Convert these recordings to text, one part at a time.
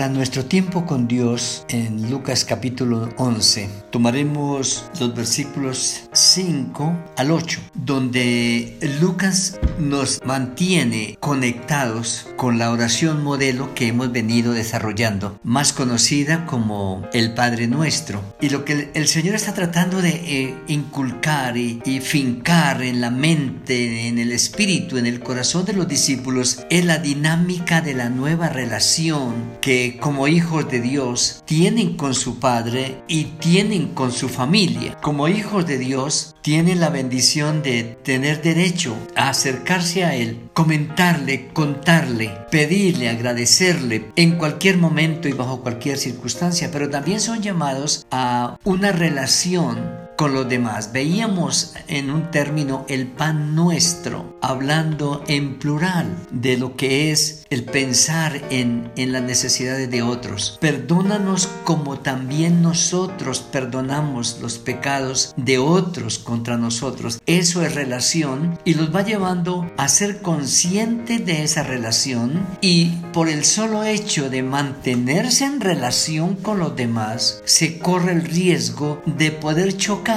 Para nuestro tiempo con Dios, en Lucas capítulo 11, tomaremos los versículos 5 al 8, donde Lucas nos mantiene conectados con la oración modelo que hemos venido desarrollando, más conocida como el Padre Nuestro. Y lo que el Señor está tratando de eh, inculcar y, y fincar en la mente, en el espíritu, en el corazón de los discípulos, es la dinámica de la nueva relación que como hijos de Dios tienen con su Padre y tienen con su familia. Como hijos de Dios tienen la bendición de tener derecho a acercarse a Él, comentarle, contarle, pedirle, agradecerle en cualquier momento y bajo cualquier circunstancia, pero también son llamados a una relación con los demás. Veíamos en un término el pan nuestro, hablando en plural de lo que es el pensar en, en las necesidades de otros. Perdónanos como también nosotros perdonamos los pecados de otros contra nosotros. Eso es relación y los va llevando a ser conscientes de esa relación y por el solo hecho de mantenerse en relación con los demás, se corre el riesgo de poder chocar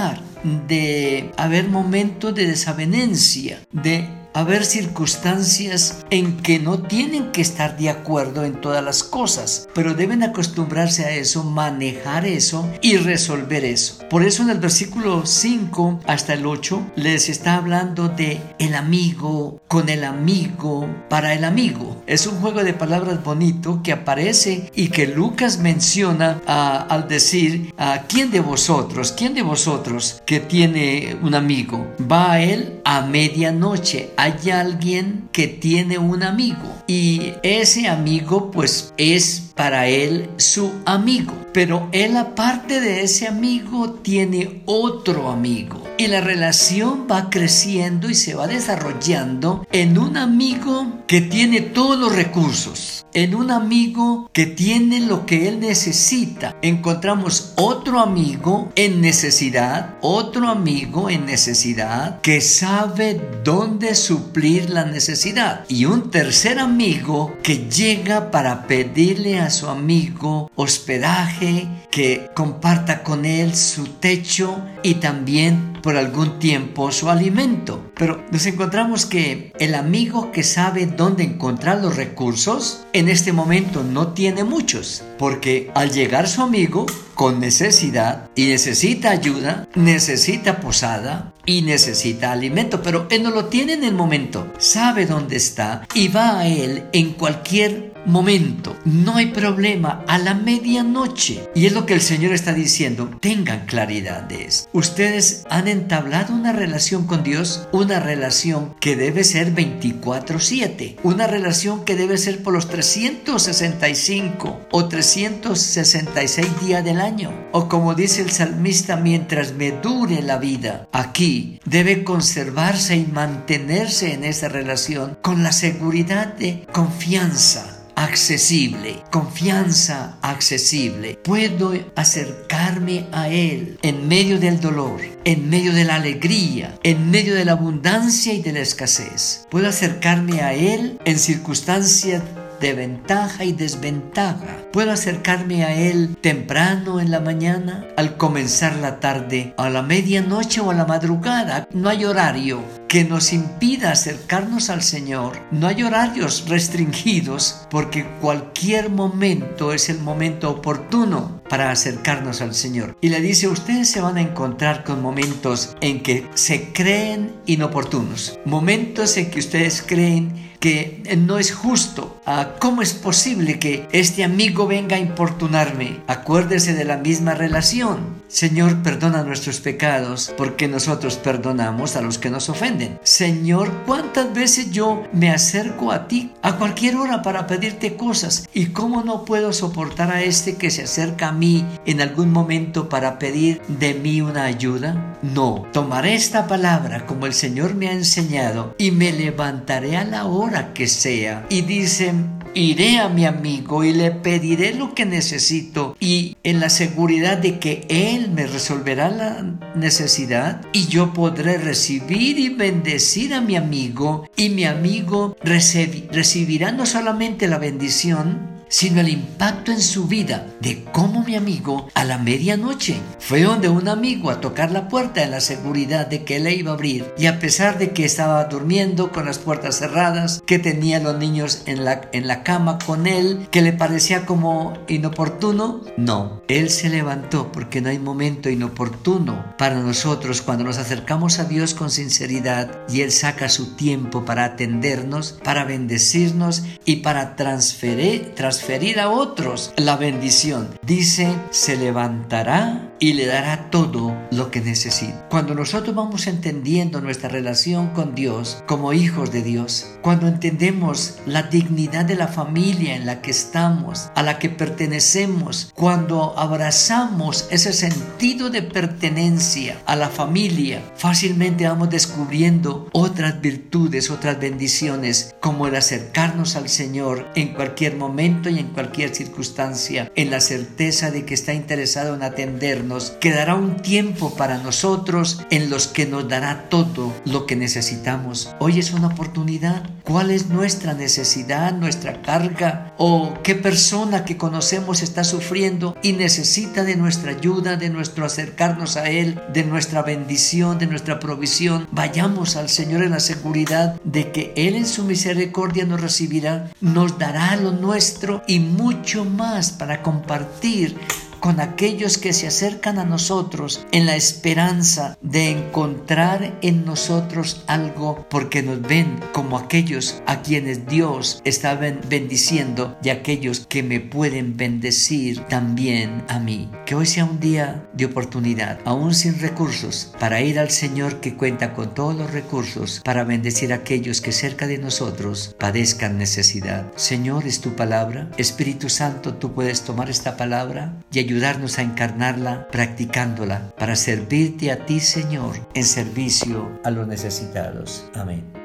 de haber momentos de desavenencia, de haber circunstancias en que no tienen que estar de acuerdo en todas las cosas, pero deben acostumbrarse a eso, manejar eso y resolver eso. Por eso en el versículo 5 hasta el 8 les está hablando de el amigo con el amigo para el amigo. Es un juego de palabras bonito que aparece y que Lucas menciona al decir a quién de vosotros, quién de vosotros que tiene un amigo va a él a medianoche hay alguien que tiene un amigo y ese amigo pues es para él su amigo. Pero él aparte de ese amigo tiene otro amigo. Y la relación va creciendo y se va desarrollando en un amigo que tiene todos los recursos. En un amigo que tiene lo que él necesita. Encontramos otro amigo en necesidad. Otro amigo en necesidad que sabe dónde suplir la necesidad. Y un tercer amigo que llega para pedirle su amigo hospedaje, que comparta con él su techo y también por algún tiempo su alimento. Pero nos encontramos que el amigo que sabe dónde encontrar los recursos, en este momento no tiene muchos, porque al llegar su amigo con necesidad y necesita ayuda, necesita posada y necesita alimento, pero él no lo tiene en el momento, sabe dónde está y va a él en cualquier momento, no hay problema, a la medianoche. Y es lo que el Señor está diciendo, tengan claridad de eso. Ustedes han entablado una relación con Dios, una relación que debe ser 24/7, una relación que debe ser por los 365 o 366 días del año. O como dice el salmista, mientras me dure la vida, aquí debe conservarse y mantenerse en esa relación con la seguridad de confianza accesible, confianza accesible. Puedo acercarme a Él en medio del dolor, en medio de la alegría, en medio de la abundancia y de la escasez. Puedo acercarme a Él en circunstancias de ventaja y desventaja. Puedo acercarme a Él temprano en la mañana, al comenzar la tarde, a la medianoche o a la madrugada. No hay horario que nos impida acercarnos al Señor. No hay horarios restringidos porque cualquier momento es el momento oportuno para acercarnos al Señor. Y le dice, ustedes se van a encontrar con momentos en que se creen inoportunos, momentos en que ustedes creen que no es justo. Ah, ¿Cómo es posible que este amigo venga a importunarme? Acuérdese de la misma relación. Señor, perdona nuestros pecados porque nosotros perdonamos a los que nos ofenden. Señor, ¿cuántas veces yo me acerco a ti a cualquier hora para pedirte cosas? ¿Y cómo no puedo soportar a este que se acerca a mí en algún momento para pedir de mí una ayuda? No, tomaré esta palabra como el Señor me ha enseñado y me levantaré a la hora que sea. Y dicen, iré a mi amigo y le pediré lo que necesito y en la seguridad de que Él me resolverá la necesidad y yo podré recibir y bendecir a mi amigo y mi amigo recibirá no solamente la bendición, sino el impacto en su vida de cómo mi amigo a la medianoche fue donde un amigo a tocar la puerta en la seguridad de que le iba a abrir y a pesar de que estaba durmiendo con las puertas cerradas, que tenía los niños en la, en la cama con él, que le parecía como inoportuno, no, él se levantó porque no hay momento inoportuno para nosotros cuando nos acercamos a Dios con sinceridad y Él saca su tiempo para atendernos, para bendecirnos y para transferir, transferir a otros la bendición. Dice, se levantará y le dará todo lo que necesita. Cuando nosotros vamos entendiendo nuestra relación con Dios como hijos de Dios, cuando entendemos la dignidad de la familia en la que estamos, a la que pertenecemos, cuando abrazamos ese sentido de pertenencia a la familia, fácilmente vamos descubriendo otras virtudes, otras bendiciones, como el acercarnos al Señor en cualquier momento y en cualquier circunstancia, en la certeza de que está interesado en atendernos, que dará un tiempo para nosotros en los que nos dará todo lo que necesitamos. Hoy es una oportunidad. ¿Cuál es nuestra necesidad, nuestra carga o qué persona que conocemos está sufriendo y necesita de nuestra ayuda, de nuestro acercarnos a Él, de nuestra bendición, de nuestra provisión? Vayamos al Señor en la seguridad de que Él en su misericordia nos recibirá, nos dará lo nuestro y mucho más para compartir con aquellos que se acercan a nosotros en la esperanza de encontrar en nosotros algo porque nos ven como aquellos a quienes Dios está bendiciendo y aquellos que me pueden bendecir también a mí. Que hoy sea un día de oportunidad, aún sin recursos, para ir al Señor que cuenta con todos los recursos para bendecir a aquellos que cerca de nosotros padezcan necesidad. Señor, es tu palabra. Espíritu Santo, tú puedes tomar esta palabra y ayudar ayudarnos a encarnarla practicándola para servirte a ti, Señor, en servicio a los necesitados. Amén.